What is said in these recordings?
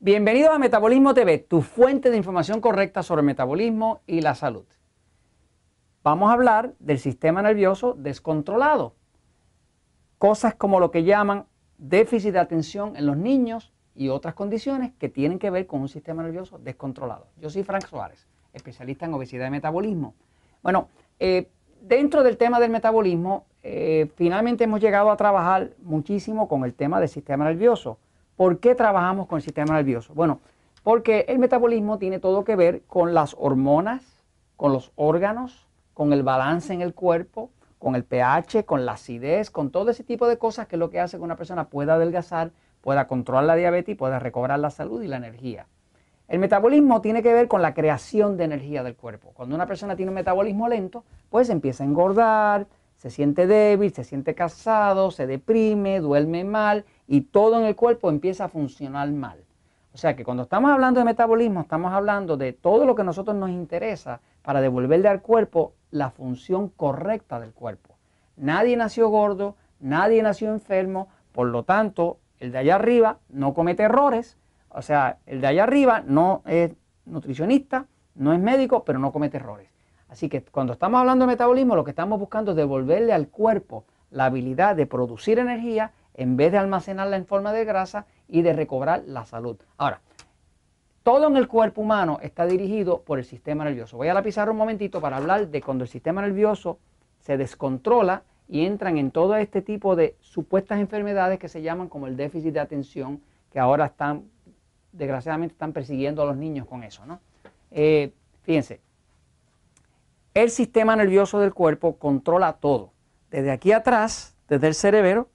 Bienvenidos a Metabolismo TV, tu fuente de información correcta sobre metabolismo y la salud. Vamos a hablar del sistema nervioso descontrolado. Cosas como lo que llaman déficit de atención en los niños y otras condiciones que tienen que ver con un sistema nervioso descontrolado. Yo soy Frank Suárez, especialista en obesidad y metabolismo. Bueno, eh, dentro del tema del metabolismo, eh, finalmente hemos llegado a trabajar muchísimo con el tema del sistema nervioso. ¿Por qué trabajamos con el sistema nervioso? Bueno, porque el metabolismo tiene todo que ver con las hormonas, con los órganos, con el balance en el cuerpo, con el pH, con la acidez, con todo ese tipo de cosas que es lo que hace que una persona pueda adelgazar, pueda controlar la diabetes y pueda recobrar la salud y la energía. El metabolismo tiene que ver con la creación de energía del cuerpo. Cuando una persona tiene un metabolismo lento, pues empieza a engordar, se siente débil, se siente cansado, se deprime, duerme mal y todo en el cuerpo empieza a funcionar mal. O sea que cuando estamos hablando de metabolismo, estamos hablando de todo lo que a nosotros nos interesa para devolverle al cuerpo la función correcta del cuerpo. Nadie nació gordo, nadie nació enfermo, por lo tanto, el de allá arriba no comete errores, o sea, el de allá arriba no es nutricionista, no es médico, pero no comete errores. Así que cuando estamos hablando de metabolismo, lo que estamos buscando es devolverle al cuerpo la habilidad de producir energía en vez de almacenarla en forma de grasa y de recobrar la salud. Ahora, todo en el cuerpo humano está dirigido por el sistema nervioso. Voy a la un momentito para hablar de cuando el sistema nervioso se descontrola y entran en todo este tipo de supuestas enfermedades que se llaman como el déficit de atención, que ahora están, desgraciadamente, están persiguiendo a los niños con eso. ¿no? Eh, fíjense, el sistema nervioso del cuerpo controla todo. Desde aquí atrás, desde el cerebro,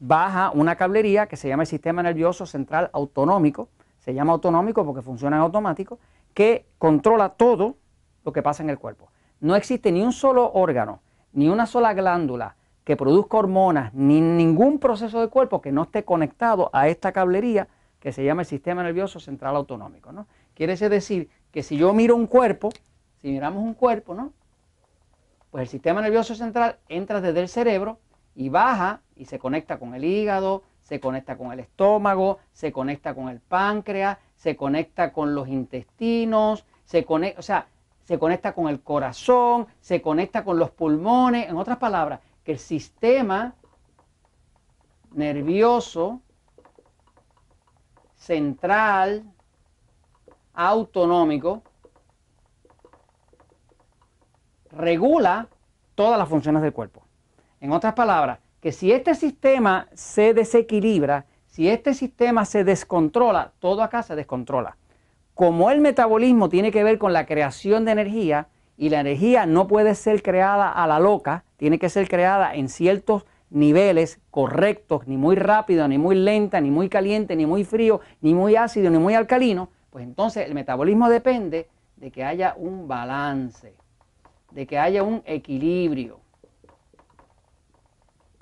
baja una cablería que se llama el sistema nervioso central autonómico, se llama autonómico porque funciona en automático, que controla todo lo que pasa en el cuerpo. No existe ni un solo órgano, ni una sola glándula que produzca hormonas, ni ningún proceso del cuerpo que no esté conectado a esta cablería que se llama el sistema nervioso central autonómico. ¿no? Quiere decir que si yo miro un cuerpo, si miramos un cuerpo, ¿no? pues el sistema nervioso central entra desde el cerebro y baja y se conecta con el hígado, se conecta con el estómago, se conecta con el páncreas, se conecta con los intestinos, se conecta, o sea, se conecta con el corazón, se conecta con los pulmones, en otras palabras, que el sistema nervioso central autonómico regula todas las funciones del cuerpo. En otras palabras, que si este sistema se desequilibra, si este sistema se descontrola, todo acá se descontrola. Como el metabolismo tiene que ver con la creación de energía y la energía no puede ser creada a la loca, tiene que ser creada en ciertos niveles correctos, ni muy rápido, ni muy lenta, ni muy caliente, ni muy frío, ni muy ácido, ni muy alcalino, pues entonces el metabolismo depende de que haya un balance, de que haya un equilibrio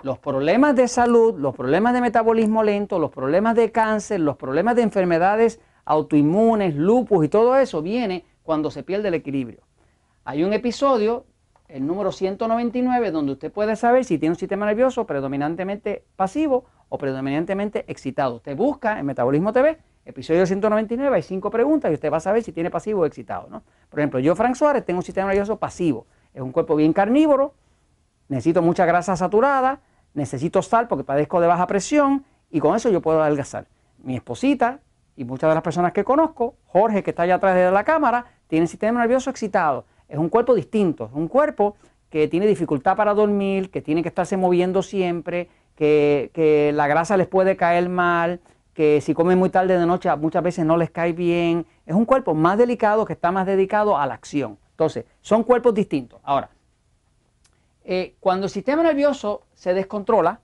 los problemas de salud, los problemas de metabolismo lento, los problemas de cáncer, los problemas de enfermedades autoinmunes, lupus y todo eso viene cuando se pierde el equilibrio. Hay un episodio, el número 199, donde usted puede saber si tiene un sistema nervioso predominantemente pasivo o predominantemente excitado. Usted busca en Metabolismo TV, episodio 199, hay cinco preguntas y usted va a saber si tiene pasivo o excitado. ¿no? Por ejemplo, yo, Frank Suárez, tengo un sistema nervioso pasivo. Es un cuerpo bien carnívoro, necesito mucha grasa saturada, necesito sal porque padezco de baja presión y con eso yo puedo adelgazar. Mi esposita y muchas de las personas que conozco, Jorge que está allá atrás de la cámara, tiene sistema nervioso excitado. Es un cuerpo distinto, un cuerpo que tiene dificultad para dormir, que tiene que estarse moviendo siempre, que, que la grasa les puede caer mal, que si comen muy tarde de noche muchas veces no les cae bien. Es un cuerpo más delicado que está más dedicado a la acción. Entonces, son cuerpos distintos. Ahora, eh, cuando el sistema nervioso se descontrola,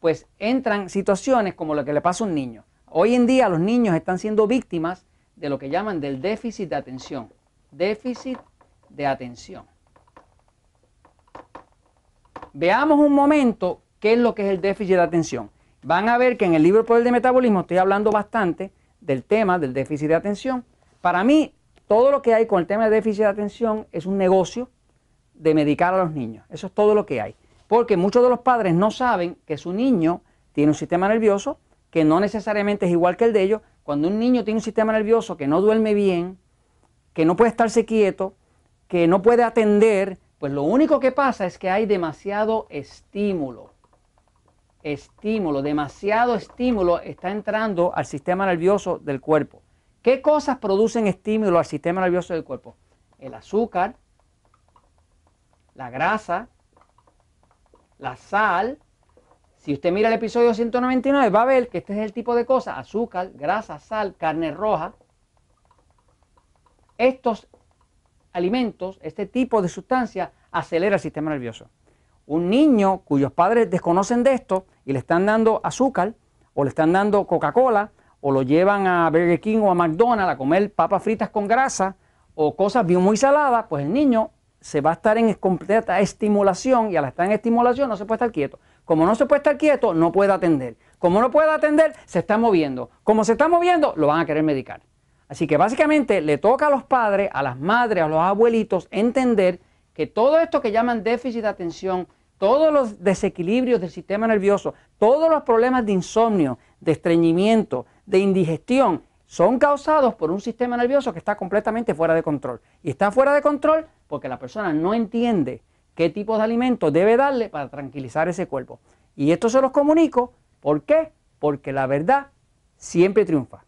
pues entran situaciones como lo que le pasa a un niño. Hoy en día los niños están siendo víctimas de lo que llaman del déficit de atención. Déficit de atención. Veamos un momento qué es lo que es el déficit de atención. Van a ver que en el libro Poder de Metabolismo estoy hablando bastante del tema del déficit de atención. Para mí, todo lo que hay con el tema del déficit de atención es un negocio de medicar a los niños. Eso es todo lo que hay. Porque muchos de los padres no saben que su niño tiene un sistema nervioso que no necesariamente es igual que el de ellos, cuando un niño tiene un sistema nervioso que no duerme bien, que no puede estarse quieto, que no puede atender, pues lo único que pasa es que hay demasiado estímulo. Estímulo, demasiado estímulo está entrando al sistema nervioso del cuerpo. ¿Qué cosas producen estímulo al sistema nervioso del cuerpo? El azúcar, la grasa, la sal. Si usted mira el episodio 199 va a ver que este es el tipo de cosas, azúcar, grasa, sal, carne roja. Estos alimentos, este tipo de sustancia, acelera el sistema nervioso. Un niño cuyos padres desconocen de esto y le están dando azúcar o le están dando Coca-Cola o lo llevan a Burger King o a McDonald's a comer papas fritas con grasa o cosas bien muy saladas, pues el niño se va a estar en completa estimulación y al estar en estimulación no se puede estar quieto. Como no se puede estar quieto, no puede atender. Como no puede atender, se está moviendo. Como se está moviendo, lo van a querer medicar. Así que básicamente le toca a los padres, a las madres, a los abuelitos entender que todo esto que llaman déficit de atención, todos los desequilibrios del sistema nervioso, todos los problemas de insomnio, de estreñimiento, de indigestión, son causados por un sistema nervioso que está completamente fuera de control. Y está fuera de control porque la persona no entiende qué tipo de alimento debe darle para tranquilizar ese cuerpo. Y esto se los comunico, ¿por qué? Porque la verdad siempre triunfa.